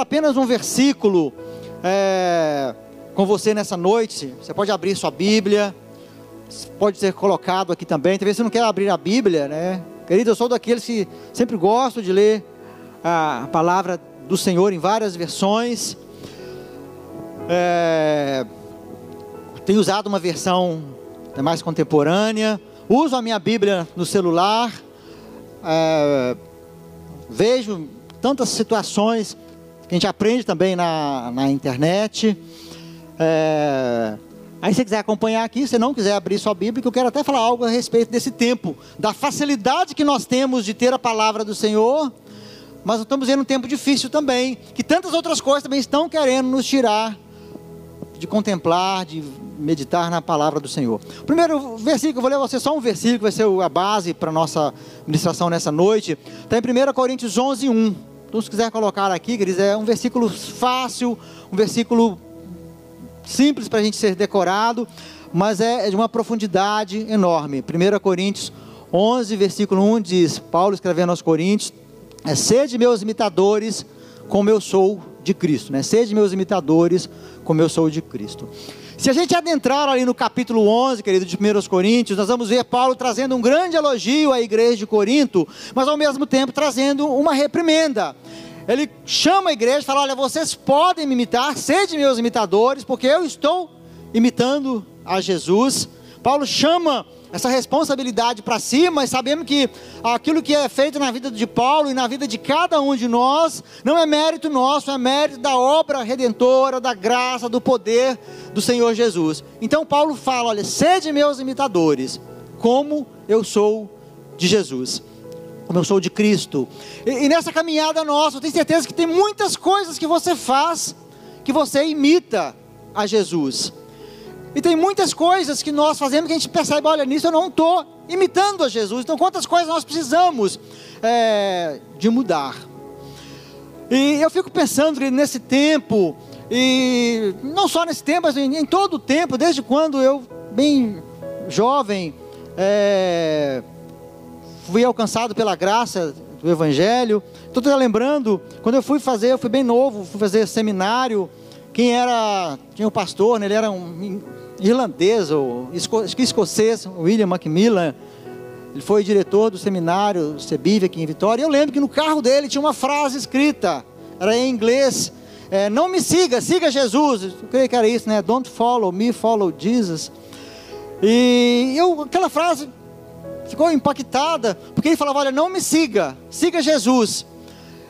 apenas um versículo é, com você nessa noite. Você pode abrir sua Bíblia, pode ser colocado aqui também. Talvez você não quer abrir a Bíblia, né? Querido, eu sou daqueles que sempre gosto de ler a palavra do Senhor em várias versões. É, tenho usado uma versão mais contemporânea. Uso a minha Bíblia no celular. É, vejo tantas situações que a gente aprende também na, na internet. É, aí se quiser acompanhar aqui, se não quiser abrir sua Bíblia, que eu quero até falar algo a respeito desse tempo, da facilidade que nós temos de ter a palavra do Senhor, mas estamos vendo um tempo difícil também, que tantas outras coisas também estão querendo nos tirar de contemplar, de meditar na palavra do Senhor. Primeiro versículo, eu vou ler você só um versículo, vai ser a base para a nossa ministração nessa noite. Está em 1 Coríntios 11, 1. Então, se quiser colocar aqui, queridos, é um versículo fácil, um versículo simples para a gente ser decorado, mas é de uma profundidade enorme. 1 Coríntios 11, versículo 1 diz: Paulo escrevendo aos Coríntios: é, Sede meus imitadores, como eu sou de Cristo, né? Sede meus imitadores, como eu sou de Cristo. Se a gente adentrar ali no capítulo 11, querido, de 1 Coríntios, nós vamos ver Paulo trazendo um grande elogio à igreja de Corinto, mas ao mesmo tempo trazendo uma reprimenda. Ele chama a igreja e fala: Olha, vocês podem me imitar, sede meus imitadores, porque eu estou imitando a Jesus. Paulo chama essa responsabilidade para si, mas sabemos que aquilo que é feito na vida de Paulo e na vida de cada um de nós não é mérito nosso, é mérito da obra redentora, da graça, do poder do Senhor Jesus. Então Paulo fala: olha, sede meus imitadores, como eu sou de Jesus. Como eu sou de Cristo. E, e nessa caminhada nossa, eu tenho certeza que tem muitas coisas que você faz que você imita a Jesus. E tem muitas coisas que nós fazemos que a gente percebe, olha, nisso eu não estou imitando a Jesus. Então, quantas coisas nós precisamos é, de mudar? E eu fico pensando nesse tempo, e não só nesse tempo, mas em, em todo o tempo, desde quando eu, bem jovem, é, fui alcançado pela graça do Evangelho. Estou lembrando, quando eu fui fazer, eu fui bem novo, fui fazer seminário. Quem era, tinha o um pastor, né, ele era um irlandês, ou esco, escocês, William Macmillan. Ele foi diretor do seminário CEBIV aqui em Vitória. Eu lembro que no carro dele tinha uma frase escrita, era em inglês: é, Não me siga, siga Jesus. Eu creio que era isso, né? Don't follow me, follow Jesus. E eu, aquela frase ficou impactada, porque ele falava: Olha, não me siga, siga Jesus.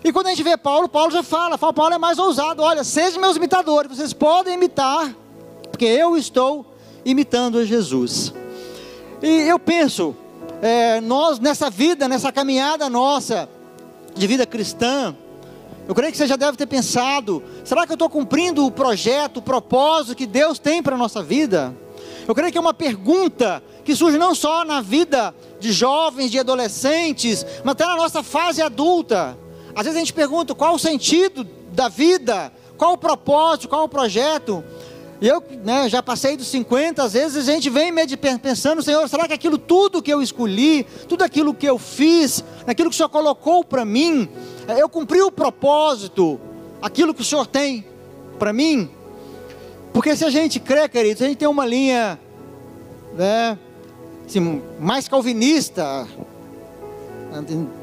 E quando a gente vê Paulo, Paulo já fala: Paulo é mais ousado. Olha, sejam meus imitadores, vocês podem imitar porque eu estou imitando a Jesus. E eu penso, é, nós nessa vida, nessa caminhada nossa de vida cristã, eu creio que você já deve ter pensado: será que eu estou cumprindo o projeto, o propósito que Deus tem para a nossa vida? Eu creio que é uma pergunta que surge não só na vida de jovens, de adolescentes, mas até na nossa fase adulta. Às vezes a gente pergunta qual o sentido da vida, qual o propósito, qual o projeto. E eu né, já passei dos 50, às vezes a gente vem pensando, Senhor, será que aquilo tudo que eu escolhi, tudo aquilo que eu fiz, aquilo que o Senhor colocou para mim, é, eu cumpri o propósito, aquilo que o Senhor tem para mim? Porque se a gente crê, queridos, a gente tem uma linha né, assim, mais calvinista,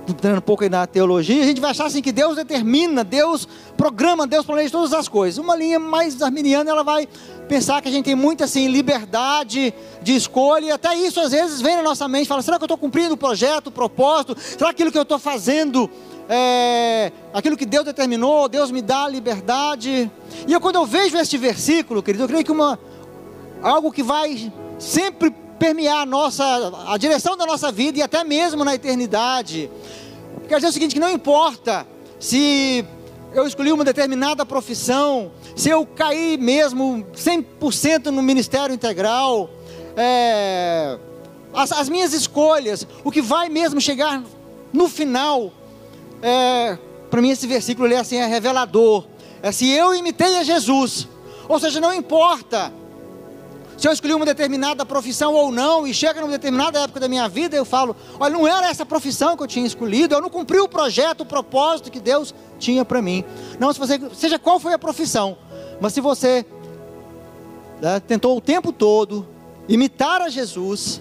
entrando um pouco aí na teologia, a gente vai achar assim que Deus determina, Deus programa, Deus planeja todas as coisas. Uma linha mais arminiana, ela vai pensar que a gente tem muita assim liberdade de escolha, e até isso às vezes vem na nossa mente, fala, será que eu estou cumprindo o projeto, o propósito? Será que aquilo que eu estou fazendo é aquilo que Deus determinou, Deus me dá liberdade? E eu quando eu vejo este versículo, querido, eu creio que uma algo que vai sempre permear a nossa, a direção da nossa vida e até mesmo na eternidade. Quer dizer o seguinte, que não importa se eu escolhi uma determinada profissão, se eu caí mesmo 100% no ministério integral, é, as, as, minhas escolhas, o que vai mesmo chegar no final, é, para mim esse versículo é assim, é revelador, é se eu imitei a Jesus, ou seja, não importa se eu escolhi uma determinada profissão ou não, e chega numa determinada época da minha vida, eu falo: olha, não era essa profissão que eu tinha escolhido, eu não cumpri o projeto, o propósito que Deus tinha para mim. Não, se você, seja qual foi a profissão, mas se você né, tentou o tempo todo imitar a Jesus,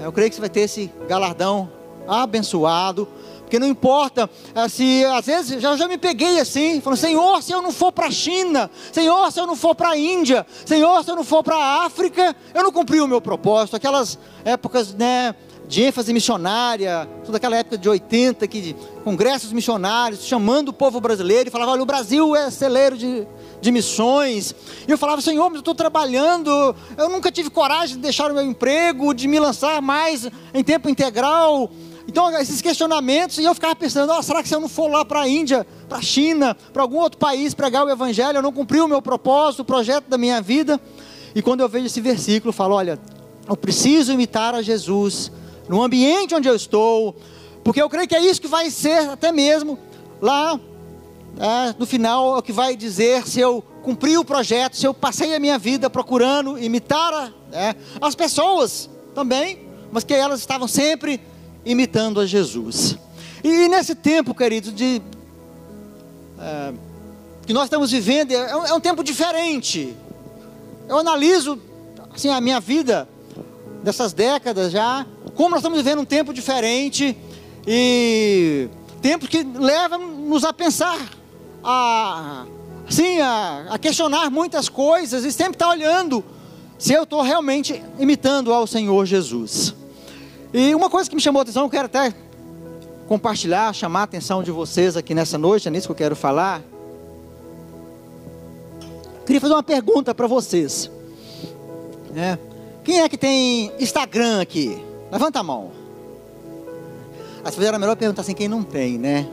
eu creio que você vai ter esse galardão abençoado porque não importa eh, se, às vezes, já, já me peguei assim, falando, Senhor, se eu não for para a China, Senhor, se eu não for para a Índia, Senhor, se eu não for para a África, eu não cumpri o meu propósito. Aquelas épocas, né, de ênfase missionária, toda aquela época de 80, que congressos missionários, chamando o povo brasileiro, e falava, olha, o Brasil é celeiro de, de missões. E eu falava, Senhor, mas eu estou trabalhando, eu nunca tive coragem de deixar o meu emprego, de me lançar mais em tempo integral. Então, esses questionamentos, e eu ficava pensando: oh, será que se eu não for lá para a Índia, para a China, para algum outro país pregar o Evangelho, eu não cumpri o meu propósito, o projeto da minha vida? E quando eu vejo esse versículo, eu falo: olha, eu preciso imitar a Jesus no ambiente onde eu estou, porque eu creio que é isso que vai ser até mesmo lá é, no final, é o que vai dizer se eu cumpri o projeto, se eu passei a minha vida procurando imitar é, as pessoas também, mas que elas estavam sempre imitando a Jesus. E nesse tempo, queridos, de é, que nós estamos vivendo, é um, é um, tempo diferente. Eu analiso assim a minha vida dessas décadas já, como nós estamos vivendo um tempo diferente e tempos que levam-nos a pensar, a sim, a, a, questionar muitas coisas e sempre estar olhando se eu estou realmente imitando ao Senhor Jesus. E uma coisa que me chamou a atenção, eu quero até compartilhar, chamar a atenção de vocês aqui nessa noite, é nisso que eu quero falar. Queria fazer uma pergunta para vocês. Né? Quem é que tem Instagram aqui? Levanta a mão. As fizeram a melhor pergunta assim, quem não tem, né?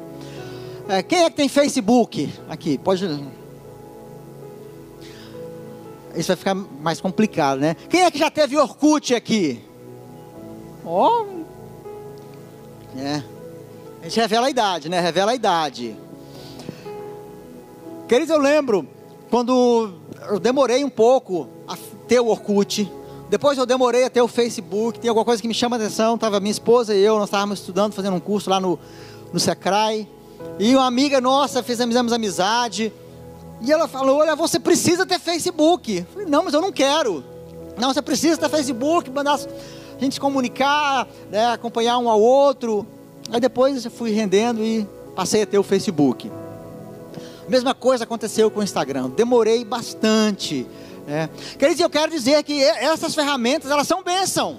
É, quem é que tem Facebook? Aqui, pode. Isso vai ficar mais complicado, né? Quem é que já teve Orkut aqui? Ó. Oh. É. A gente revela a idade, né? Revela a idade. Queridos, eu lembro quando eu demorei um pouco a ter o Orkut. Depois eu demorei a ter o Facebook. Tem alguma coisa que me chama a atenção. Tava minha esposa e eu, nós estávamos estudando, fazendo um curso lá no, no Secrai. E uma amiga nossa, fizemos amizade. E ela falou: Olha, você precisa ter Facebook. Eu falei: Não, mas eu não quero. Não, você precisa ter Facebook, mandar a gente se comunicar, né, acompanhar um ao outro. Aí depois eu fui rendendo e passei a ter o Facebook. Mesma coisa aconteceu com o Instagram. Demorei bastante. Né? Dizer, eu quero dizer que essas ferramentas elas são bênção,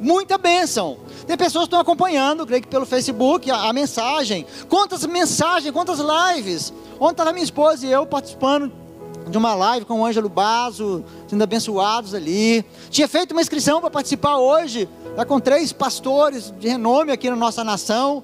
muita bênção. Tem pessoas que estão acompanhando, creio que pelo Facebook, a, a mensagem. Quantas mensagens, quantas lives. Ontem estava minha esposa e eu participando de uma live com o Ângelo Bazo, sendo abençoados ali. Tinha feito uma inscrição para participar hoje, tá com três pastores de renome aqui na nossa nação.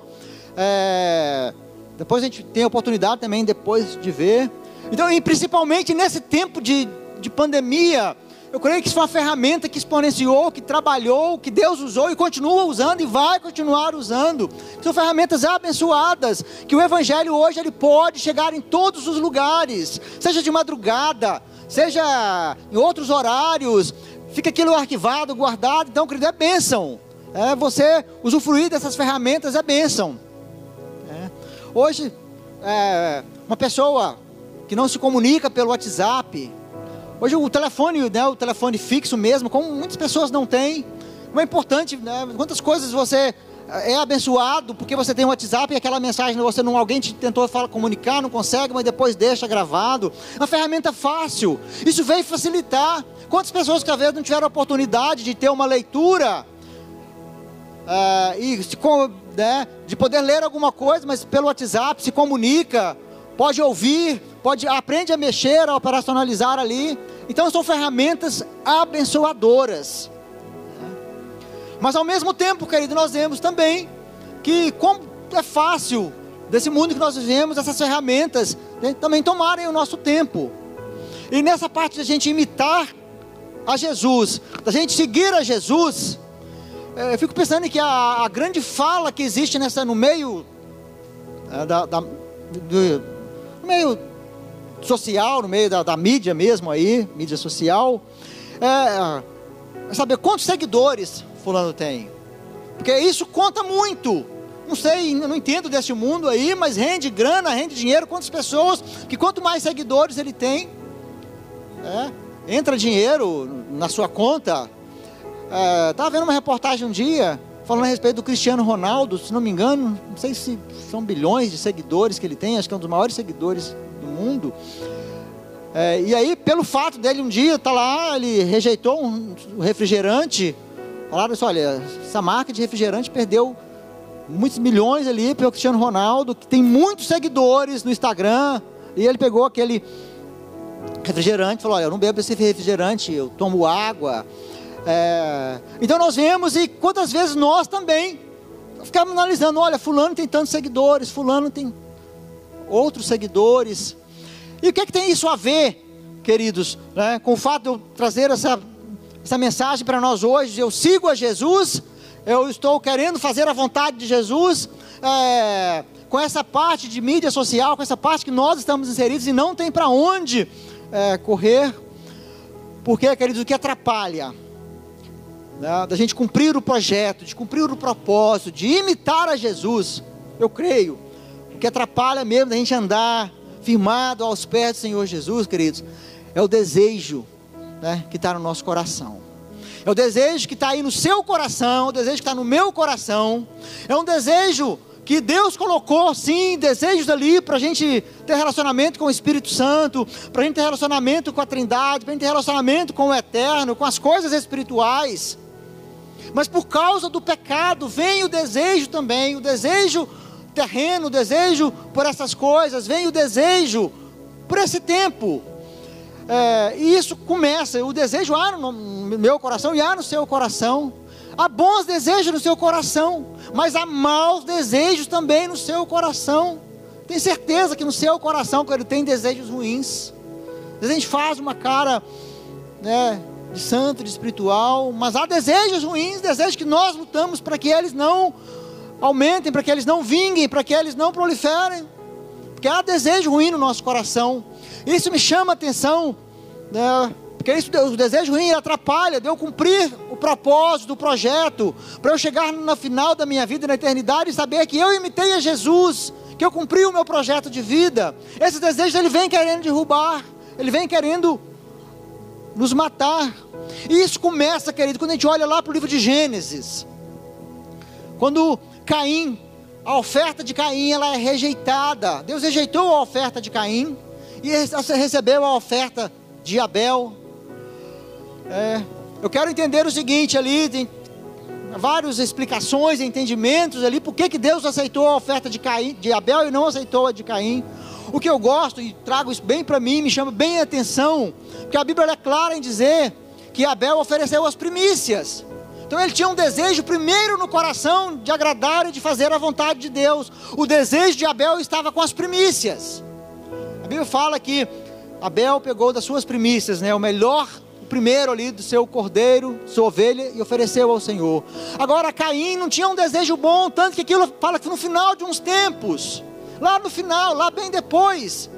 É, depois a gente tem a oportunidade também depois de ver. Então, e principalmente nesse tempo de, de pandemia, eu creio que isso foi uma ferramenta que exponenciou, que trabalhou, que Deus usou e continua usando e vai continuar usando. São ferramentas abençoadas, que o Evangelho hoje ele pode chegar em todos os lugares, seja de madrugada, seja em outros horários, fica aquilo arquivado, guardado. Então, querido, é bênção. É, você usufruir dessas ferramentas é bênção. É. Hoje, é, uma pessoa que não se comunica pelo WhatsApp, Hoje o telefone, né, o telefone fixo mesmo, como muitas pessoas não têm, como é importante, né, quantas coisas você eh, é abençoado porque você tem um WhatsApp e aquela mensagem você não alguém te tentou falar, comunicar, não consegue, mas depois deixa gravado. Uma ferramenta fácil. Isso veio facilitar. Quantas pessoas que às vezes não tiveram oportunidade de ter uma leitura uh, e né, de poder ler alguma coisa, mas pelo WhatsApp se comunica, pode ouvir, pode aprende a mexer, a operacionalizar ali. Então são ferramentas abençoadoras. Mas ao mesmo tempo, querido, nós vemos também que como é fácil desse mundo que nós vivemos, essas ferramentas né, também tomarem o nosso tempo. E nessa parte da gente imitar a Jesus, da gente seguir a Jesus, é, eu fico pensando que a, a, grande fala que existe nessa no meio é, da, da do, no meio social, no meio da, da mídia mesmo aí, mídia social, é, saber quantos seguidores fulano tem. Porque isso conta muito. Não sei, não entendo desse mundo aí, mas rende grana, rende dinheiro, quantas pessoas, que quanto mais seguidores ele tem, é, entra dinheiro na sua conta. Estava é, vendo uma reportagem um dia, falando a respeito do Cristiano Ronaldo, se não me engano, não sei se são bilhões de seguidores que ele tem, acho que é um dos maiores seguidores do mundo. É, e aí, pelo fato dele um dia estar tá lá, ele rejeitou um refrigerante, falaram assim, olha, essa marca de refrigerante perdeu muitos milhões ali pelo Cristiano Ronaldo, que tem muitos seguidores no Instagram, e ele pegou aquele refrigerante, falou: Olha, eu não bebo esse refrigerante, eu tomo água. É... Então nós vemos, e quantas vezes nós também ficamos analisando: olha, Fulano tem tantos seguidores, Fulano tem outros seguidores. E o que, é que tem isso a ver, queridos, né, com o fato de eu trazer essa, essa mensagem para nós hoje? Eu sigo a Jesus eu estou querendo fazer a vontade de Jesus, é, com essa parte de mídia social, com essa parte que nós estamos inseridos e não tem para onde é, correr, porque, queridos, o que atrapalha né, da gente cumprir o projeto, de cumprir o propósito, de imitar a Jesus, eu creio, o que atrapalha mesmo da gente andar firmado aos pés do Senhor Jesus, queridos, é o desejo né, que está no nosso coração. É o desejo que está aí no seu coração, o desejo que está no meu coração. É um desejo que Deus colocou, sim, desejos ali para a gente ter relacionamento com o Espírito Santo, para a gente ter relacionamento com a Trindade, para a gente ter relacionamento com o Eterno, com as coisas espirituais. Mas por causa do pecado vem o desejo também, o desejo terreno, o desejo por essas coisas, vem o desejo por esse tempo, é, e isso começa, o desejo há no meu coração e há no seu coração. Há bons desejos no seu coração, mas há maus desejos também no seu coração. Tem certeza que no seu coração, quando tem desejos ruins, às vezes a gente faz uma cara né, de santo, de espiritual, mas há desejos ruins, desejos que nós lutamos para que eles não aumentem, para que eles não vinguem, para que eles não proliferem. Porque há desejo ruim no nosso coração. Isso me chama a atenção, né? porque isso, o desejo ruim atrapalha de eu cumprir o propósito do projeto, para eu chegar no final da minha vida, na eternidade, e saber que eu imitei a Jesus, que eu cumpri o meu projeto de vida. Esse desejo ele vem querendo derrubar, ele vem querendo nos matar. E isso começa, querido, quando a gente olha lá para o livro de Gênesis. Quando Caim, a oferta de Caim, ela é rejeitada. Deus rejeitou a oferta de Caim e recebeu a oferta de Abel. É, eu quero entender o seguinte ali, tem várias explicações, entendimentos ali, por que, que Deus aceitou a oferta de, Caim, de Abel e não aceitou a de Caim. O que eu gosto e trago isso bem para mim, me chama bem a atenção, porque a Bíblia é clara em dizer que Abel ofereceu as primícias. Então ele tinha um desejo primeiro no coração de agradar e de fazer a vontade de Deus. O desejo de Abel estava com as primícias. Bíblia fala que Abel pegou das suas primícias, né, o melhor, primeiro ali do seu cordeiro, sua ovelha, e ofereceu ao Senhor. Agora Caim não tinha um desejo bom, tanto que aquilo fala que no final de uns tempos, lá no final, lá bem depois,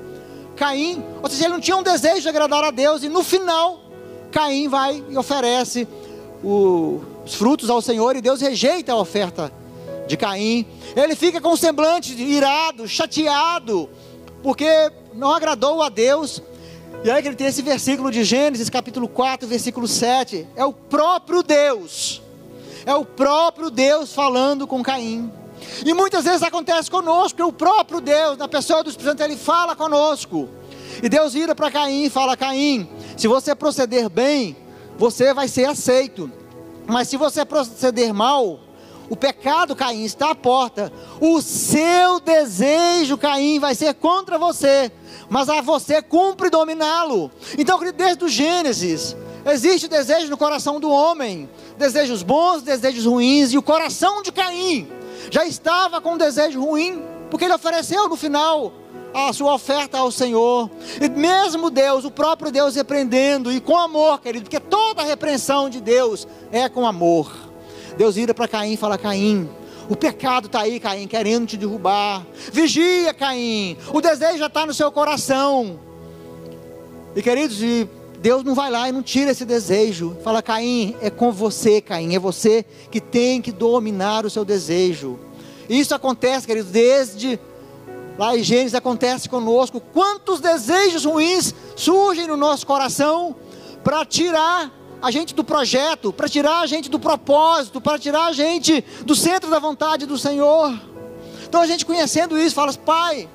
Caim, ou seja, ele não tinha um desejo de agradar a Deus, e no final, Caim vai e oferece o, os frutos ao Senhor, e Deus rejeita a oferta de Caim. Ele fica com um semblante irado, chateado, porque não agradou a Deus. E aí que ele tem esse versículo de Gênesis, capítulo 4, versículo 7. É o próprio Deus. É o próprio Deus falando com Caim. E muitas vezes acontece conosco, o próprio Deus, na pessoa do Espírito Santo, ele fala conosco. E Deus vira para Caim e fala: Caim, se você proceder bem, você vai ser aceito. Mas se você proceder mal, o pecado, Caim, está à porta. O seu desejo, Caim, vai ser contra você mas a você cumpre dominá-lo. Então, desde o Gênesis, existe desejo no coração do homem, desejos bons, desejos ruins, e o coração de Caim já estava com um desejo ruim, porque ele ofereceu no final a sua oferta ao Senhor, e mesmo Deus, o próprio Deus repreendendo, e com amor, querido, porque toda repreensão de Deus é com amor. Deus vira para Caim e fala: Caim, o pecado está aí, Caim, querendo te derrubar. Vigia, Caim. O desejo já está no seu coração. E queridos, Deus não vai lá e não tira esse desejo. Fala, Caim, é com você, Caim, é você que tem que dominar o seu desejo. Isso acontece, querido, desde lá em Gênesis acontece conosco. Quantos desejos ruins surgem no nosso coração para tirar a gente do projeto, para tirar a gente do propósito, para tirar a gente do centro da vontade do Senhor. Então a gente conhecendo isso, fala: Pai,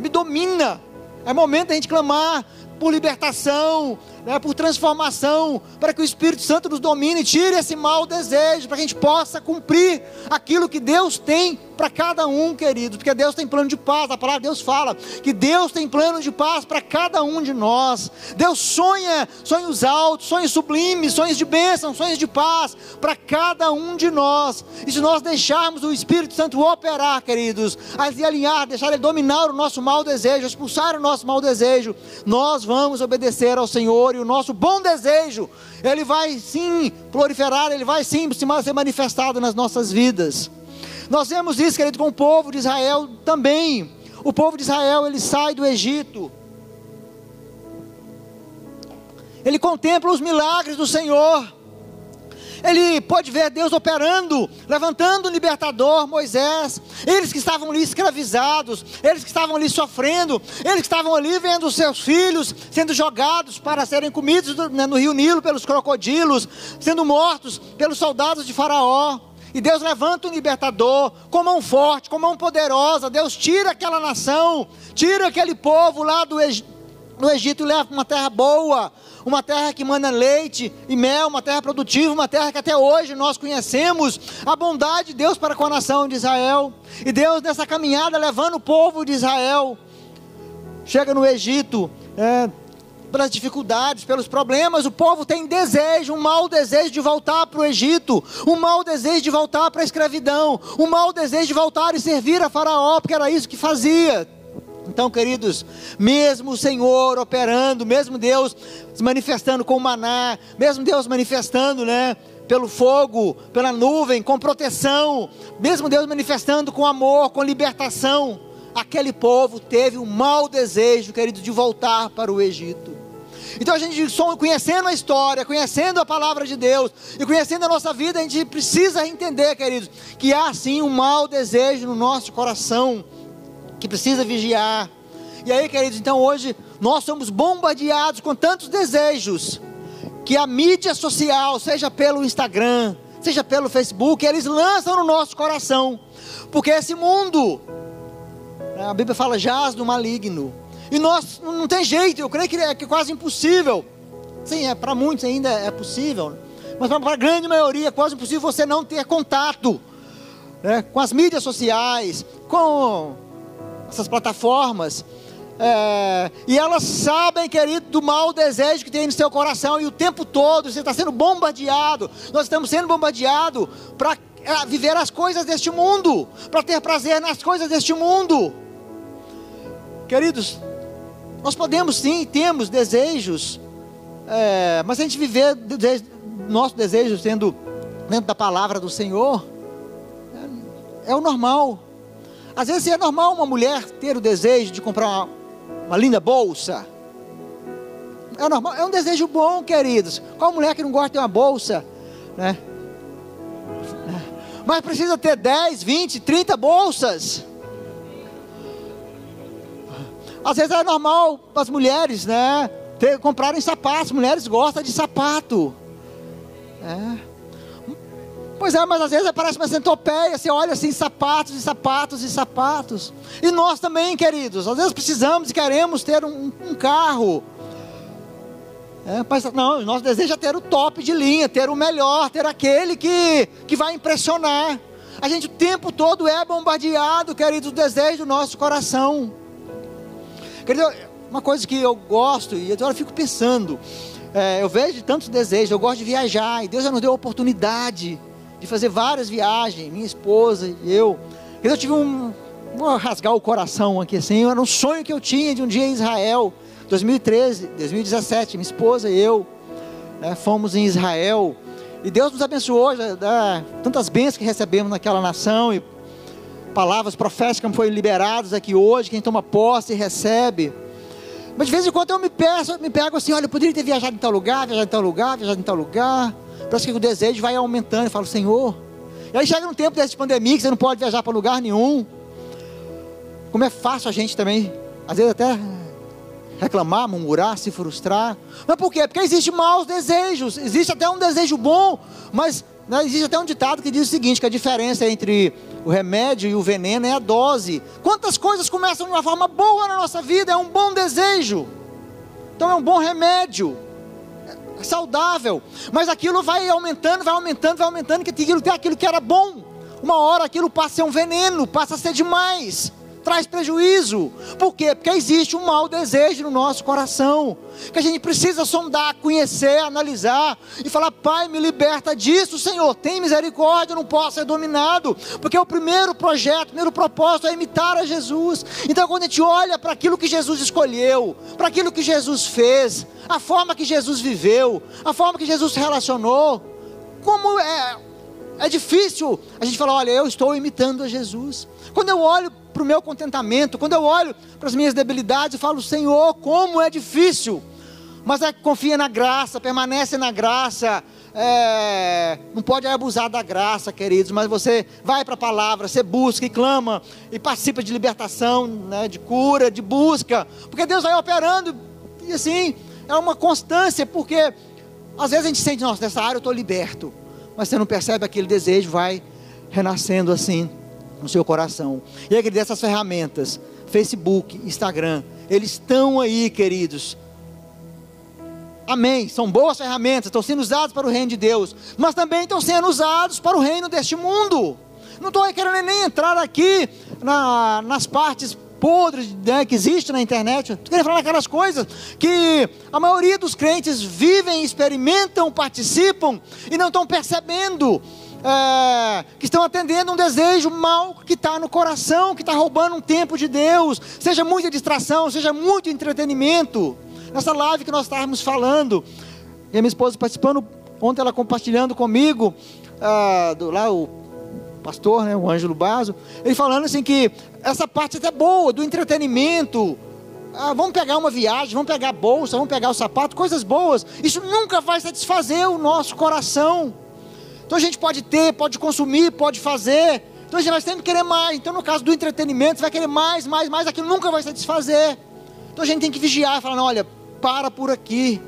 me domina. É momento da gente clamar por libertação, né, por transformação, para que o Espírito Santo nos domine, tire esse mau desejo, para que a gente possa cumprir aquilo que Deus tem para cada um, querido, porque Deus tem plano de paz, a palavra de Deus fala que Deus tem plano de paz para cada um de nós. Deus sonha sonhos altos, sonhos sublimes, sonhos de bênção, sonhos de paz para cada um de nós. E se nós deixarmos o Espírito Santo operar, queridos, a se alinhar, deixar ele dominar o nosso mau desejo, expulsar o nosso mau desejo, nós vamos obedecer ao Senhor e o nosso bom desejo, ele vai sim proliferar, ele vai sim ser manifestado nas nossas vidas. Nós vemos isso, querido, com o povo de Israel também. O povo de Israel, ele sai do Egito. Ele contempla os milagres do Senhor. Ele pode ver Deus operando, levantando o libertador Moisés. Eles que estavam ali escravizados, eles que estavam ali sofrendo, eles que estavam ali vendo seus filhos sendo jogados para serem comidos né, no rio Nilo pelos crocodilos, sendo mortos pelos soldados de Faraó. E Deus levanta um libertador com mão forte, com mão poderosa. Deus tira aquela nação, tira aquele povo lá do no Egito e leva para uma terra boa, uma terra que manda leite e mel, uma terra produtiva, uma terra que até hoje nós conhecemos a bondade de Deus para com a nação de Israel. E Deus nessa caminhada levando o povo de Israel, chega no Egito, é, pelas dificuldades, pelos problemas, o povo tem desejo, um mau desejo de voltar para o Egito, um mau desejo de voltar para a escravidão, um mau desejo de voltar e servir a Faraó, porque era isso que fazia. Então, queridos, mesmo o Senhor operando, mesmo Deus se manifestando com o maná, mesmo Deus manifestando, né? Pelo fogo, pela nuvem, com proteção, mesmo Deus manifestando com amor, com libertação, aquele povo teve um mau desejo, querido, de voltar para o Egito. Então a gente, conhecendo a história, conhecendo a palavra de Deus e conhecendo a nossa vida, a gente precisa entender, queridos, que há sim um mau desejo no nosso coração, que precisa vigiar. E aí, queridos, então hoje nós somos bombardeados com tantos desejos, que a mídia social, seja pelo Instagram, seja pelo Facebook, eles lançam no nosso coração, porque esse mundo, a Bíblia fala, jaz do maligno. E nós, não tem jeito, eu creio que é, quase impossível. Sim, é, para muitos ainda é possível. Mas para a grande maioria é quase impossível você não ter contato né, com as mídias sociais, com essas plataformas. É, e elas sabem, querido, do mau desejo que tem no seu coração, e o tempo todo você está sendo bombardeado. Nós estamos sendo bombardeados para é, viver as coisas deste mundo, para ter prazer nas coisas deste mundo. Queridos, nós podemos sim, temos desejos, é, mas a gente viver desejo, nosso desejo sendo dentro da palavra do Senhor, é, é, o normal. Às vezes é normal uma mulher ter o desejo de comprar uma, uma linda bolsa. É normal, é um desejo bom, queridos. Qual mulher que não gosta de ter uma bolsa, né? Mas precisa ter 10, 20, 30 bolsas. Às vezes é normal as mulheres, né? Ter, comprarem sapatos. Mulheres gostam de sapato. É. Pois é, mas às vezes parece uma centopeia. Você olha assim, sapatos e sapatos e sapatos. E nós também, queridos. Às vezes precisamos e queremos ter um, um carro. É, mas não, nosso desejo é ter o top de linha, ter o melhor, ter aquele que, que vai impressionar. A gente o tempo todo é bombardeado, queridos, do desejo do nosso coração. Querido, uma coisa que eu gosto, e agora eu fico pensando, é, eu vejo tantos desejos, eu gosto de viajar, e Deus já nos deu a oportunidade de fazer várias viagens, minha esposa e eu. Eu tive um. Vou rasgar o coração aqui assim, era um sonho que eu tinha de um dia em Israel, 2013, 2017, minha esposa e eu, né, fomos em Israel, e Deus nos abençoou, já, já, tantas bênçãos que recebemos naquela nação, e palavras proféticas foram liberadas aqui hoje, quem toma posse recebe. Mas de vez em quando eu me peço, me pego assim, olha, eu poderia ter viajado em tal lugar, viajado em tal lugar, viajado em tal lugar. Parece que o desejo vai aumentando. Eu falo, Senhor. E aí chega um tempo dessa pandemia que você não pode viajar para lugar nenhum. Como é fácil a gente também, às vezes até reclamar, murmurar, se frustrar. Mas por quê? Porque existe maus desejos. Existe até um desejo bom, mas né, existe até um ditado que diz o seguinte: que a diferença entre o remédio e o veneno é a dose. Quantas coisas começam de uma forma boa na nossa vida? É um bom desejo. Então é um bom remédio. Saudável. Mas aquilo vai aumentando, vai aumentando, vai aumentando, que aquilo, aquilo que era bom. Uma hora aquilo passa a ser um veneno, passa a ser demais traz prejuízo. Por quê? Porque existe um mau desejo no nosso coração, que a gente precisa sondar, conhecer, analisar e falar: Pai, me liberta disso, Senhor, tem misericórdia, eu não posso ser dominado, porque o primeiro projeto, o primeiro propósito é imitar a Jesus. Então, quando a gente olha para aquilo que Jesus escolheu, para aquilo que Jesus fez, a forma que Jesus viveu, a forma que Jesus se relacionou, como é, é difícil a gente falar: olha, eu estou imitando a Jesus. Quando eu olho para o meu contentamento, quando eu olho para as minhas debilidades, eu falo, Senhor, como é difícil. Mas é que confia na graça, permanece na graça. É, não pode abusar da graça, queridos, mas você vai para a palavra, você busca e clama e participa de libertação, né, de cura, de busca, porque Deus vai operando e assim é uma constância, porque às vezes a gente sente, nossa, nessa área eu estou liberto, mas você não percebe aquele desejo vai renascendo assim no seu coração. E aí, dessas ferramentas, Facebook, Instagram, eles estão aí, queridos. Amém. São boas ferramentas, estão sendo usadas para o reino de Deus, mas também estão sendo usados para o reino deste mundo. Não estou querendo nem entrar aqui na, nas partes podres né, que existem na internet. Estou querendo falar aquelas coisas que a maioria dos crentes vivem, experimentam, participam e não estão percebendo é, que estão atendendo um desejo mal que está no coração, que está roubando um tempo de Deus, seja muita distração, seja muito entretenimento. Nessa live que nós estávamos falando, e a minha esposa participando, ontem ela compartilhando comigo, ah, do, lá o pastor, né, o Ângelo Baso, ele falando assim que essa parte até boa, do entretenimento, ah, vamos pegar uma viagem, vamos pegar a bolsa, vamos pegar o sapato, coisas boas, isso nunca vai satisfazer o nosso coração. Então a gente pode ter, pode consumir, pode fazer. Então a gente vai sempre querer mais. Então no caso do entretenimento, você vai querer mais, mais, mais, aquilo nunca vai satisfazer. Então a gente tem que vigiar e falar, não, olha, para por aqui.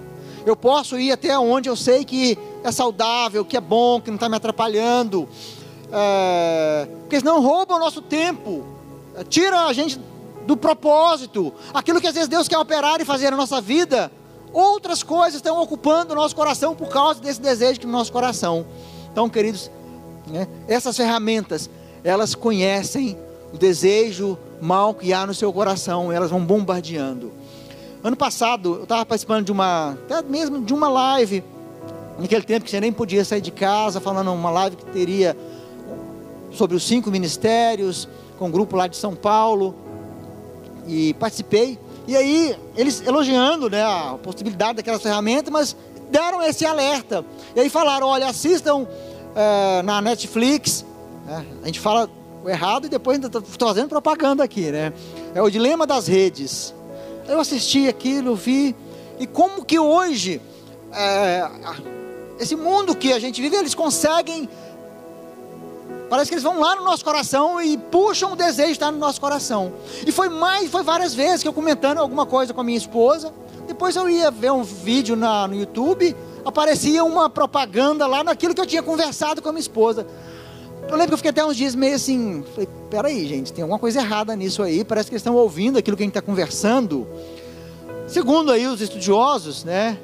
Eu posso ir até onde eu sei que é saudável, que é bom, que não está me atrapalhando. É... Porque senão rouba o nosso tempo. Tira a gente do propósito. Aquilo que às vezes Deus quer operar e fazer na nossa vida. Outras coisas estão ocupando o nosso coração por causa desse desejo que no nosso coração. Então, queridos, né, essas ferramentas, elas conhecem o desejo mal que há no seu coração, elas vão bombardeando. Ano passado, eu estava participando de uma, até mesmo de uma live, naquele tempo que você nem podia sair de casa, falando uma live que teria sobre os cinco ministérios, com um grupo lá de São Paulo, e participei. E aí, eles elogiando né, a possibilidade daquela ferramenta, mas deram esse alerta. E aí falaram: olha, assistam é, na Netflix, né? a gente fala o errado e depois ainda estou fazendo propaganda aqui, né? É o dilema das redes. Eu assisti aquilo, vi, e como que hoje, é, esse mundo que a gente vive, eles conseguem, parece que eles vão lá no nosso coração e puxam o desejo de estar no nosso coração. E foi mais, foi várias vezes que eu comentando alguma coisa com a minha esposa, depois eu ia ver um vídeo na, no YouTube, aparecia uma propaganda lá naquilo que eu tinha conversado com a minha esposa. Eu lembro que eu fiquei até uns dias meio assim, falei, peraí gente, tem alguma coisa errada nisso aí, parece que eles estão ouvindo aquilo que a gente está conversando. Segundo aí os estudiosos, né,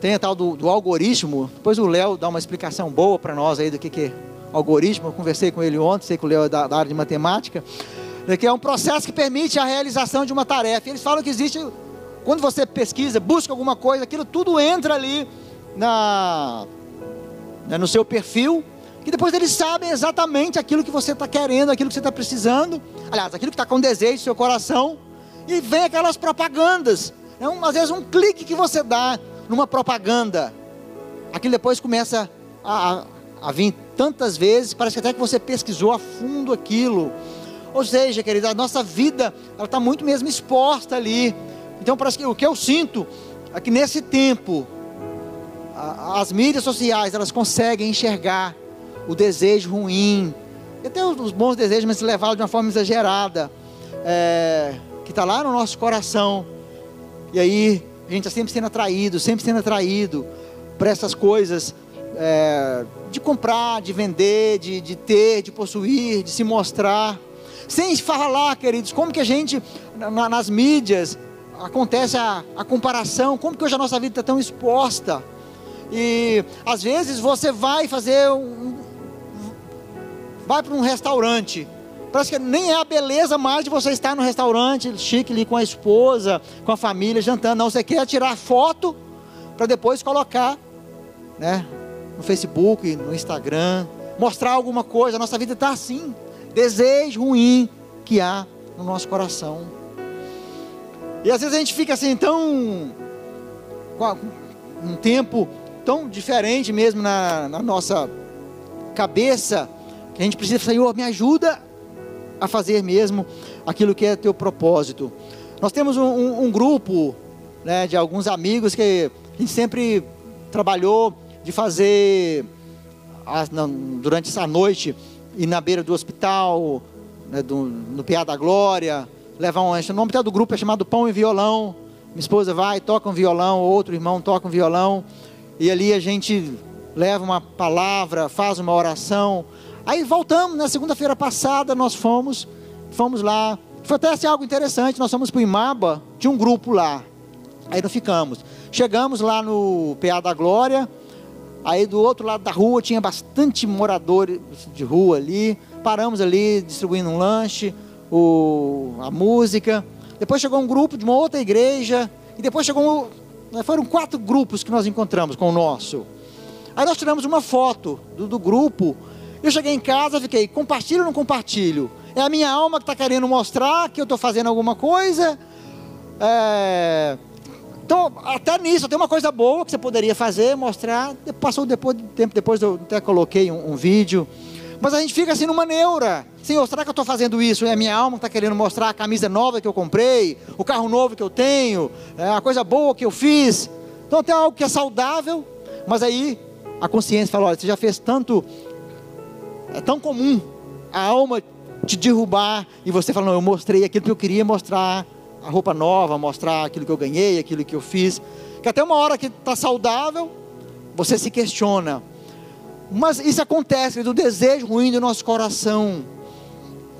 tem a tal do, do algoritmo, depois o Léo dá uma explicação boa para nós aí do que, que é algoritmo, eu conversei com ele ontem, sei que o Léo é da, da área de matemática, né, que é um processo que permite a realização de uma tarefa. Eles falam que existe, quando você pesquisa, busca alguma coisa, aquilo tudo entra ali na, né, no seu perfil, que depois eles sabem exatamente aquilo que você está querendo, aquilo que você está precisando, aliás, aquilo que está com desejo no seu coração, e vem aquelas propagandas. É um, às vezes um clique que você dá numa propaganda, aquilo depois começa a, a, a vir tantas vezes, parece que até que você pesquisou a fundo aquilo. Ou seja, querida, a nossa vida ela está muito mesmo exposta ali. Então parece que o que eu sinto é que nesse tempo as mídias sociais elas conseguem enxergar o desejo ruim, até os, bons desejos, mas se levá de uma forma exagerada, é, que está lá no nosso coração. E aí a gente está sempre sendo atraído, sempre sendo atraído para essas coisas é, de comprar, de vender, de, de ter, de possuir, de se mostrar. Sem falar, queridos, como que a gente, na, nas mídias, acontece a, a comparação, como que hoje a nossa vida está tão exposta. E às vezes você vai fazer um. Vai para um restaurante. Parece que nem é a beleza mais de você estar no restaurante chique ali com a esposa, com a família, jantando. Não, você quer tirar foto para depois colocar né, no Facebook, no Instagram, mostrar alguma coisa. A nossa vida está assim desejo ruim que há no nosso coração. E às vezes a gente fica assim tão. um tempo tão diferente mesmo na, na nossa cabeça, que a gente precisa, Senhor, me ajuda a fazer mesmo aquilo que é teu propósito. Nós temos um, um, um grupo né, de alguns amigos que a gente sempre trabalhou de fazer não, durante essa noite ir na beira do hospital, né, do, no Piá da Glória, levar um lanche. O nome do grupo é chamado Pão e Violão. Minha esposa vai, toca um violão, outro irmão toca um violão. E ali a gente leva uma palavra, faz uma oração. Aí voltamos, na segunda-feira passada nós fomos, fomos lá. Foi até assim, algo interessante, nós fomos para o Imaba, tinha um grupo lá. Aí não ficamos. Chegamos lá no PA da Glória, Aí do outro lado da rua tinha bastante moradores de rua ali. Paramos ali distribuindo um lanche, o, a música. Depois chegou um grupo de uma outra igreja. E depois chegou. Um, foram quatro grupos que nós encontramos com o nosso. Aí nós tiramos uma foto do, do grupo. Eu cheguei em casa, fiquei, compartilho ou não compartilho? É a minha alma que está querendo mostrar que eu estou fazendo alguma coisa? É, então, até nisso, tem uma coisa boa que você poderia fazer, mostrar. Passou depois de tempo, depois eu até coloquei um, um, vídeo. Mas a gente fica assim numa neura. Senhor, será que eu estou fazendo isso? É a minha alma está querendo mostrar a camisa nova que eu comprei, o carro novo que eu tenho, é a coisa boa que eu fiz. Então tem algo que é saudável, mas aí a consciência fala: olha, você já fez tanto, é tão comum a alma te derrubar e você fala: não, eu mostrei aquilo que eu queria mostrar a roupa nova, mostrar aquilo que eu ganhei, aquilo que eu fiz. Que até uma hora que está saudável, você se questiona. Mas isso acontece do desejo ruim do nosso coração.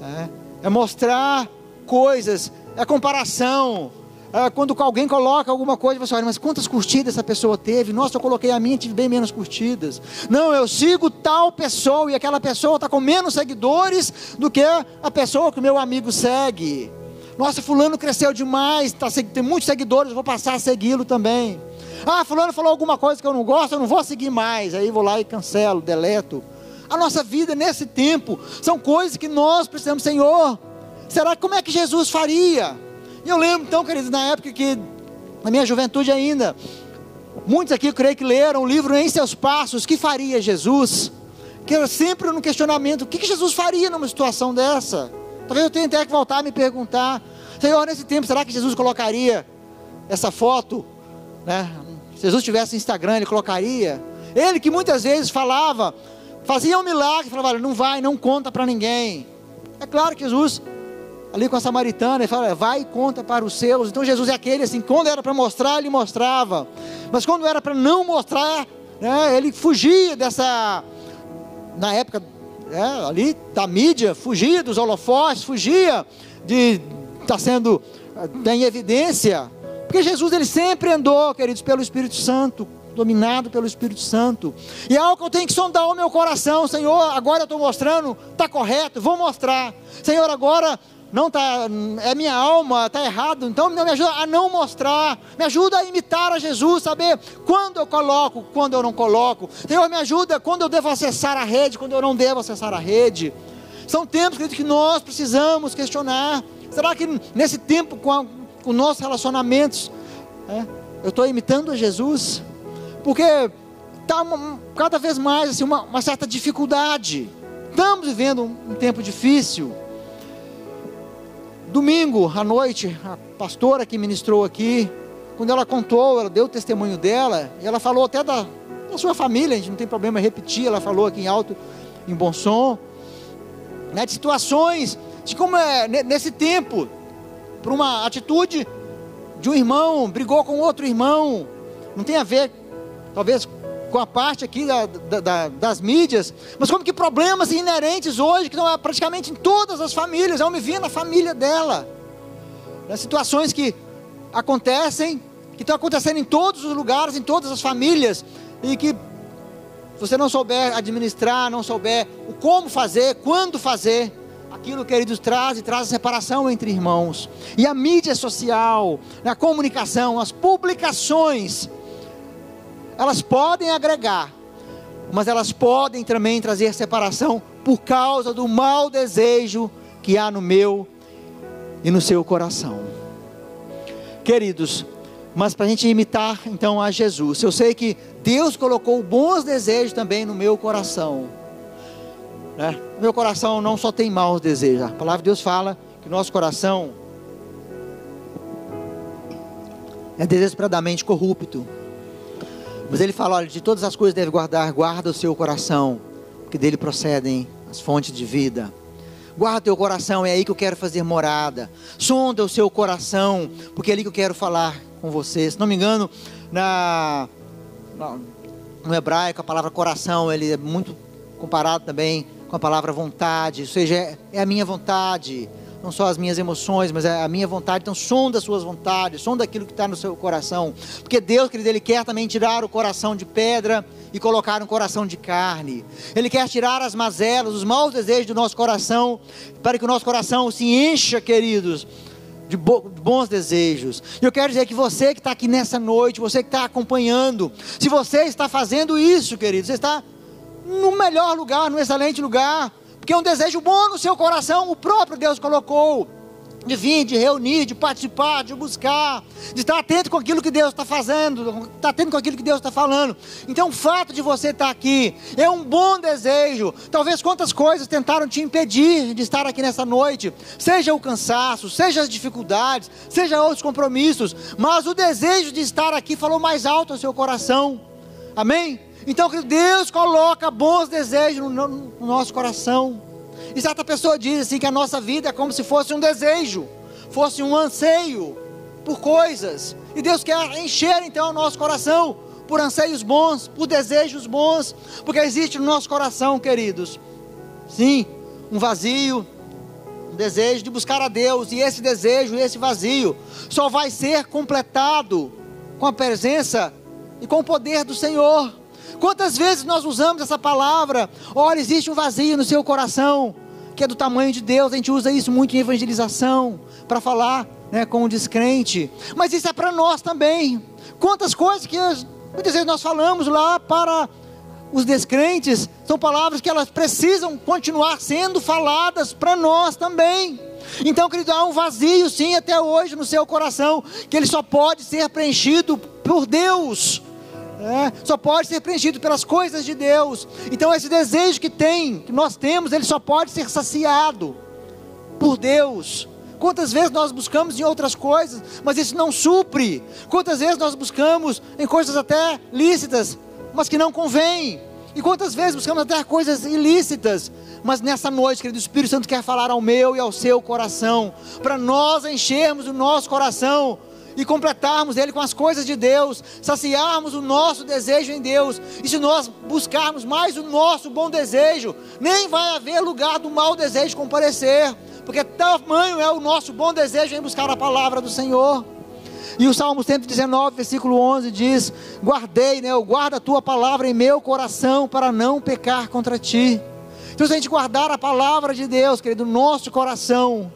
É, é mostrar coisas, é comparação. É, quando alguém coloca alguma coisa, você olha, mas quantas curtidas essa pessoa teve? Nossa, eu coloquei a minha e tive bem menos curtidas. Não, eu sigo tal pessoa e aquela pessoa está com menos seguidores do que a pessoa que o meu amigo segue. Nossa, fulano cresceu demais, tá, tem muitos seguidores, vou passar a segui-lo também. Ah, fulano falou alguma coisa que eu não gosto, eu não vou seguir mais. Aí vou lá e cancelo, deleto. A nossa vida nesse tempo são coisas que nós precisamos, Senhor. Será como é que Jesus faria? E eu lembro então, queridos, na época que, na minha juventude ainda, muitos aqui eu creio que leram o livro Em Seus Passos, que faria Jesus? Que era sempre no questionamento, o que Jesus faria numa situação dessa? Talvez eu tenha até que voltar a me perguntar: Senhor, nesse tempo, será que Jesus colocaria essa foto? Né? Se Jesus tivesse Instagram, ele colocaria. Ele que muitas vezes falava, fazia um milagre, falava: não vai, não conta para ninguém. É claro que Jesus, ali com a samaritana, ele fala: vai e conta para os seus. Então Jesus é aquele assim, quando era para mostrar, ele mostrava. Mas quando era para não mostrar, né, ele fugia dessa. Na época é, ali da mídia, fugia dos holofotes, fugia de estar tá sendo tá em evidência. Porque Jesus ele sempre andou, queridos, pelo Espírito Santo, dominado pelo Espírito Santo. E é algo que eu tenho que sondar o meu coração, Senhor, agora eu estou mostrando, está correto, vou mostrar. Senhor, agora não tá, é minha alma, está errado, então me ajuda a não mostrar, me ajuda a imitar a Jesus, saber quando eu coloco, quando eu não coloco. Senhor, me ajuda quando eu devo acessar a rede, quando eu não devo acessar a rede. São tempos que nós precisamos questionar. Será que nesse tempo com, a, com nossos relacionamentos, é, eu estou imitando a Jesus? Porque está cada vez mais assim, uma, uma certa dificuldade. Estamos vivendo um, um tempo difícil. Domingo à noite, a pastora que ministrou aqui, quando ela contou, ela deu o testemunho dela, e ela falou até da, da sua família, a gente não tem problema repetir, ela falou aqui em alto, em bom som, né, de situações, de como é nesse tempo, por uma atitude de um irmão, brigou com outro irmão, não tem a ver, talvez, com a parte aqui da, da, das mídias, mas como que problemas inerentes hoje, que estão praticamente em todas as famílias, eu me vi na família dela, nas situações que acontecem, que estão acontecendo em todos os lugares, em todas as famílias, e que se você não souber administrar, não souber o como fazer, quando fazer, aquilo, queridos, traz e traz a separação entre irmãos. E a mídia social, a comunicação, as publicações, elas podem agregar, mas elas podem também trazer separação por causa do mau desejo que há no meu e no seu coração. Queridos, mas para a gente imitar então a Jesus, eu sei que Deus colocou bons desejos também no meu coração. Né? Meu coração não só tem maus desejos, a palavra de Deus fala que nosso coração é desesperadamente corrupto. Mas ele fala: olha, de todas as coisas deve guardar, guarda o seu coração, porque dele procedem as fontes de vida. Guarda o teu coração, é aí que eu quero fazer morada. Sonda o seu coração, porque é ali que eu quero falar com você. Se não me engano, na, no hebraico, a palavra coração, ele é muito comparado também com a palavra vontade, ou seja, é, é a minha vontade, não só as minhas emoções, mas a minha vontade. Então, sonda as suas vontades, sonda aquilo que está no seu coração. Porque Deus, querido, Ele quer também tirar o coração de pedra e colocar um coração de carne. Ele quer tirar as mazelas, os maus desejos do nosso coração, para que o nosso coração se encha, queridos, de bons desejos. E eu quero dizer que você que está aqui nessa noite, você que está acompanhando, se você está fazendo isso, querido, você está no melhor lugar, no excelente lugar porque é um desejo bom no seu coração, o próprio Deus colocou. De vir, de reunir, de participar, de buscar, de estar atento com aquilo que Deus está fazendo, estar atento com aquilo que Deus está falando. Então, o fato de você estar aqui é um bom desejo. Talvez quantas coisas tentaram te impedir de estar aqui nessa noite, seja o cansaço, seja as dificuldades, seja outros compromissos, mas o desejo de estar aqui falou mais alto ao seu coração. Amém? Então, Deus coloca bons desejos no, no nosso coração. E certa pessoa diz assim que a nossa vida é como se fosse um desejo, fosse um anseio por coisas. E Deus quer encher então o nosso coração por anseios bons, por desejos bons, porque existe no nosso coração, queridos, sim, um vazio, um desejo de buscar a Deus, e esse desejo, esse vazio, só vai ser completado com a presença e com o poder do Senhor. Quantas vezes nós usamos essa palavra? Olha, existe um vazio no seu coração, que é do tamanho de Deus. A gente usa isso muito em evangelização, para falar né, com o descrente. Mas isso é para nós também. Quantas coisas que muitas vezes nós falamos lá para os descrentes, são palavras que elas precisam continuar sendo faladas para nós também. Então, querido, há um vazio sim até hoje no seu coração, que ele só pode ser preenchido por Deus. É, só pode ser preenchido pelas coisas de Deus. Então esse desejo que tem, que nós temos, ele só pode ser saciado por Deus. Quantas vezes nós buscamos em outras coisas, mas isso não supre. Quantas vezes nós buscamos em coisas até lícitas, mas que não convém. E quantas vezes buscamos até coisas ilícitas, mas nessa noite, querido, o Espírito Santo quer falar ao meu e ao seu coração, para nós enchermos o nosso coração e completarmos ele com as coisas de Deus, saciarmos o nosso desejo em Deus. E se nós buscarmos mais o nosso bom desejo, nem vai haver lugar do mau desejo comparecer, porque tamanho é o nosso bom desejo em buscar a palavra do Senhor. E o Salmo 119, versículo 11 diz: Guardei, né? Eu guardo a tua palavra em meu coração para não pecar contra ti. Então, se a gente guardar a palavra de Deus, querido, no nosso coração,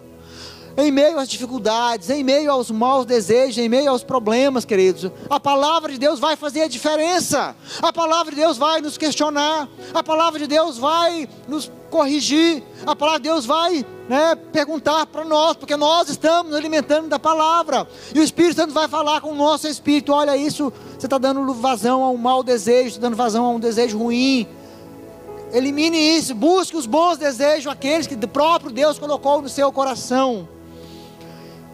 em meio às dificuldades, em meio aos maus desejos, em meio aos problemas, queridos, a palavra de Deus vai fazer a diferença. A palavra de Deus vai nos questionar, a palavra de Deus vai nos corrigir, a palavra de Deus vai né, perguntar para nós, porque nós estamos alimentando da palavra, e o Espírito Santo vai falar com o nosso espírito: olha, isso você está dando vazão a um mau desejo, está dando vazão a um desejo ruim. Elimine isso, busque os bons desejos, aqueles que o próprio Deus colocou no seu coração.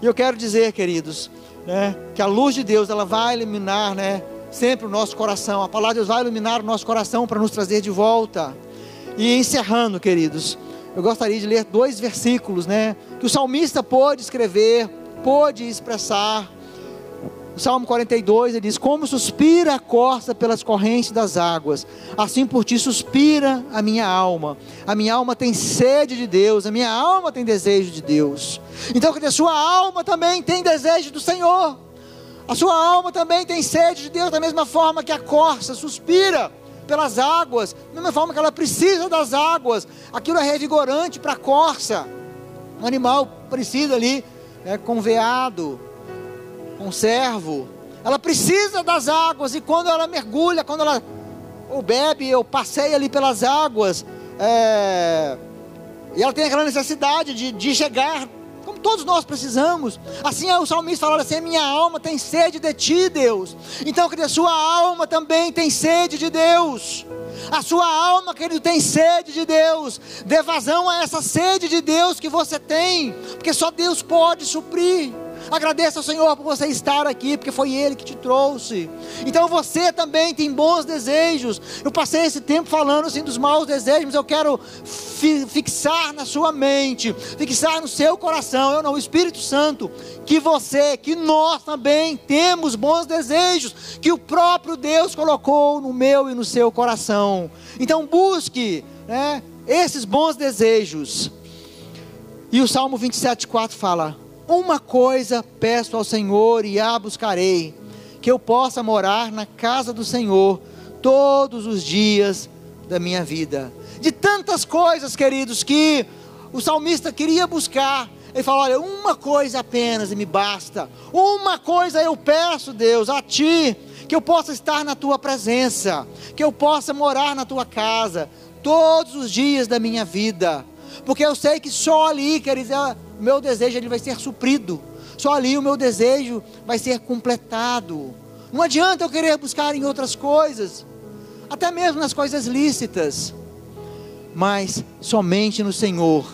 E eu quero dizer, queridos, né, que a luz de Deus ela vai iluminar, né, sempre o nosso coração. A palavra de Deus vai iluminar o nosso coração para nos trazer de volta. E encerrando, queridos, eu gostaria de ler dois versículos, né, que o salmista pôde escrever, pôde expressar. Salmo 42 ele diz: Como suspira a corça pelas correntes das águas, assim por ti suspira a minha alma. A minha alma tem sede de Deus, a minha alma tem desejo de Deus. Então, que a sua alma também tem desejo do Senhor. A sua alma também tem sede de Deus, da mesma forma que a corça suspira pelas águas, da mesma forma que ela precisa das águas. Aquilo é revigorante para a corça. Animal precisa ali, é, com veado, com servo. Ela precisa das águas e quando ela mergulha, quando ela ou bebe ou passeia ali pelas águas, é, e ela tem aquela necessidade de, de chegar como todos nós precisamos. Assim é o salmista falando assim: minha alma tem sede de ti, Deus. Então, querido, a sua alma também tem sede de Deus. A sua alma, querido, tem sede de Deus. Dê vazão a essa sede de Deus que você tem, porque só Deus pode suprir. Agradeça ao Senhor por você estar aqui, porque foi Ele que te trouxe. Então você também tem bons desejos. Eu passei esse tempo falando assim dos maus desejos, mas eu quero fi fixar na sua mente, fixar no seu coração, eu não, o Espírito Santo, que você, que nós também temos bons desejos, que o próprio Deus colocou no meu e no seu coração. Então busque, né, esses bons desejos. E o Salmo 27,4 fala: uma coisa peço ao Senhor e a buscarei: que eu possa morar na casa do Senhor todos os dias da minha vida. De tantas coisas, queridos, que o salmista queria buscar, ele falou: Olha, uma coisa apenas me basta, uma coisa eu peço, Deus, a Ti, que eu possa estar na Tua presença, que eu possa morar na Tua casa todos os dias da minha vida, porque eu sei que só ali, queridos, é meu desejo ele vai ser suprido. Só ali o meu desejo vai ser completado. Não adianta eu querer buscar em outras coisas, até mesmo nas coisas lícitas, mas somente no Senhor,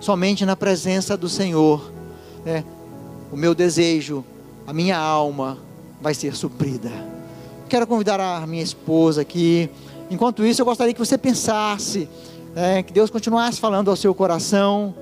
somente na presença do Senhor, né, o meu desejo, a minha alma vai ser suprida. Quero convidar a minha esposa aqui. Enquanto isso, eu gostaria que você pensasse, né, que Deus continuasse falando ao seu coração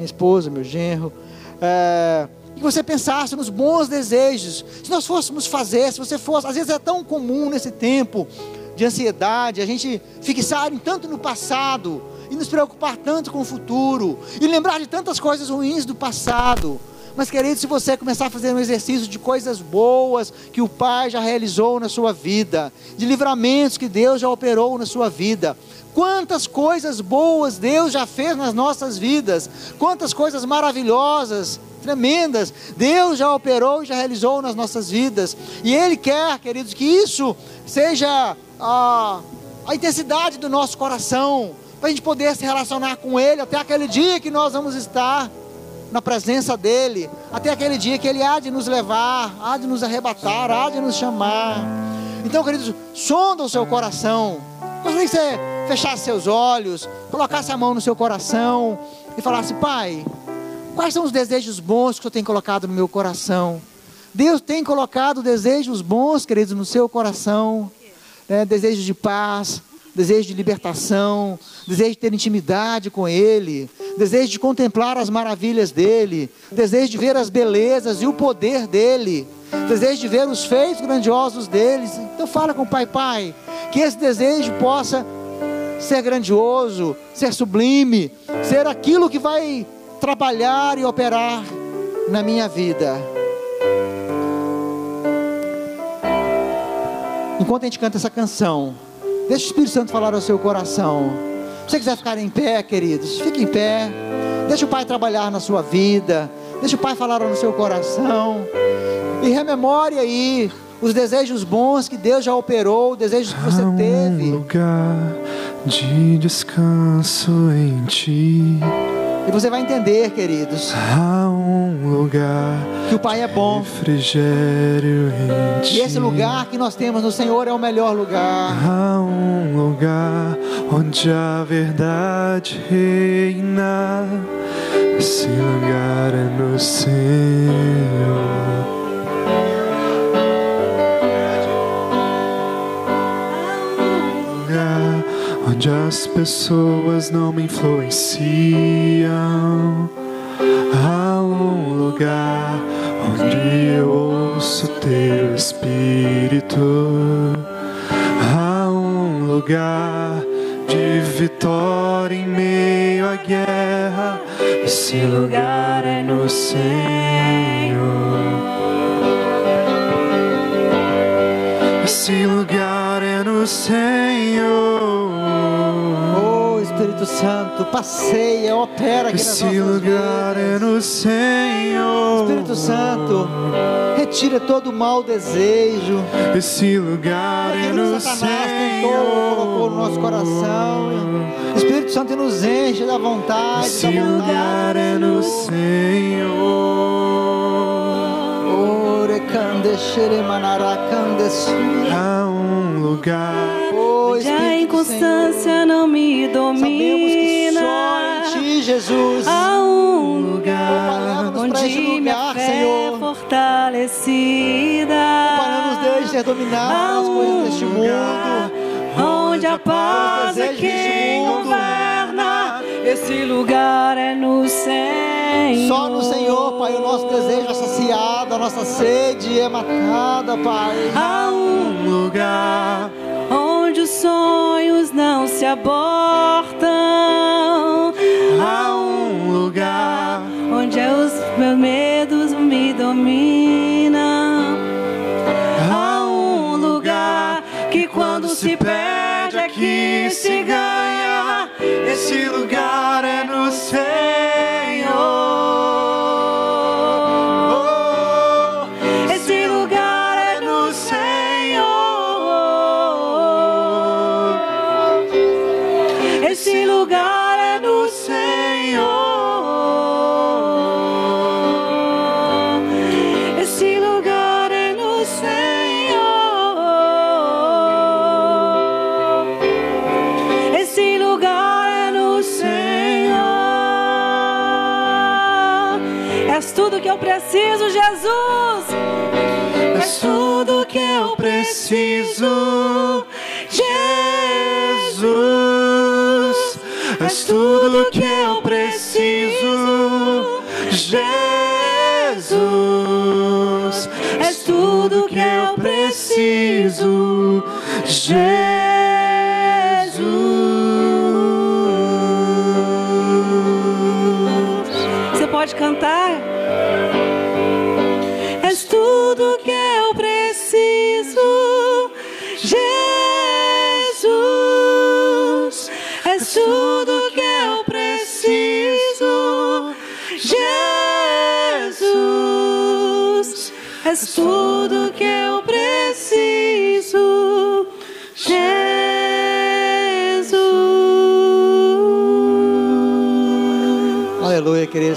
minha esposa, meu genro, é, que você pensasse nos bons desejos. Se nós fôssemos fazer, se você fosse, às vezes é tão comum nesse tempo de ansiedade, a gente fixar tanto no passado e nos preocupar tanto com o futuro e lembrar de tantas coisas ruins do passado. Mas, querido, se você começar a fazer um exercício de coisas boas que o Pai já realizou na sua vida, de livramentos que Deus já operou na sua vida, Quantas coisas boas Deus já fez nas nossas vidas, quantas coisas maravilhosas, tremendas, Deus já operou e já realizou nas nossas vidas, e Ele quer, queridos, que isso seja a, a intensidade do nosso coração, para a gente poder se relacionar com Ele até aquele dia que nós vamos estar na presença dEle, até aquele dia que Ele há de nos levar, há de nos arrebatar, há de nos chamar. Então, queridos, sonda o seu coração Gostaria que você fechasse seus olhos, colocasse a mão no seu coração e falasse: Pai, quais são os desejos bons que o Senhor tem colocado no meu coração? Deus tem colocado desejos bons, queridos, no seu coração, né? desejos de paz, desejo de libertação, desejo de ter intimidade com Ele, desejo de contemplar as maravilhas dEle, desejo de ver as belezas e o poder dEle, desejo de ver os feitos grandiosos deles. Então fala com o Pai, Pai, que esse desejo possa ser grandioso, ser sublime, ser aquilo que vai trabalhar e operar na minha vida. Enquanto a gente canta essa canção, deixa o Espírito Santo falar ao seu coração. Se você quiser ficar em pé, queridos, fique em pé. Deixa o Pai trabalhar na sua vida. Deixa o Pai falar no seu coração. E rememore aí os desejos bons que Deus já operou, os desejos que você teve. Um lugar de descanso em ti. E você vai entender, queridos. Há um lugar que o Pai é bom. Refrigério em ti. E esse lugar que nós temos no Senhor é o melhor lugar. Há um lugar onde a verdade reina Esse lugar é no Senhor. Onde as pessoas não me influenciam. Há um lugar onde eu ouço teu espírito. Há um lugar de vitória em meio à guerra. Esse lugar é no Senhor. Esse lugar é no Senhor. Espírito Santo, passeia, opera aqui nas Esse nossas lugar é vidas. no Senhor. Espírito Santo, retira todo o mau desejo, Esse lugar é no tentou, colocou no nosso Senhor. coração. Espírito Santo nos enche da vontade, Esse da vontade lugar é no Senhor. Há um lugar Onde a inconstância não me sabemos que só domina. em Ti, Jesus, Há um lugar onde minha fé Senhor. é fortalecida. para nos ter dominar as coisas deste mundo. Onde a paz é quem governa. Esse lugar é no Senhor. Só no Senhor, Pai, o nosso desejo é saciado, a nossa sede é matada, Pai. Há um lugar onde os sonhos não se abortam. há um lugar onde os meus medos me dominam. Há um lugar que quando se perde aqui se ganha. esse lugar é no Senhor tudo que eu preciso, Jesus. És tudo que eu preciso,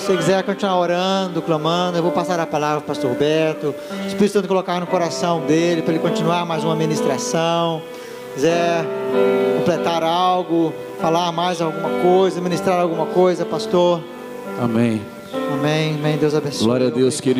Se você quiser continuar orando, clamando, eu vou passar a palavra para o pastor Roberto. O Espírito Santo colocar no coração dele para ele continuar mais uma ministração. Quiser completar algo, falar mais alguma coisa, ministrar alguma coisa, pastor. Amém. Amém. Amém. Deus abençoe. Glória a Deus, querido.